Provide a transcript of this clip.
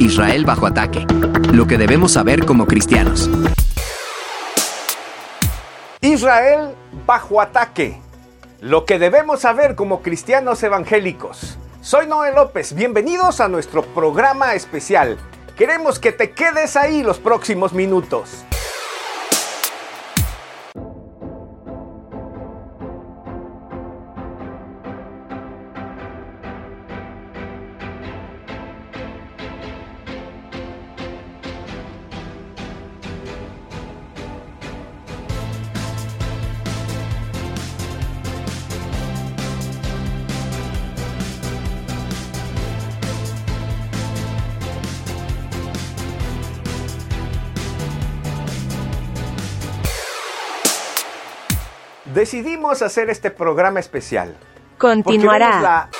Israel bajo ataque. Lo que debemos saber como cristianos. Israel bajo ataque. Lo que debemos saber como cristianos evangélicos. Soy Noé López, bienvenidos a nuestro programa especial. Queremos que te quedes ahí los próximos minutos. Decidimos hacer este programa especial. Continuará.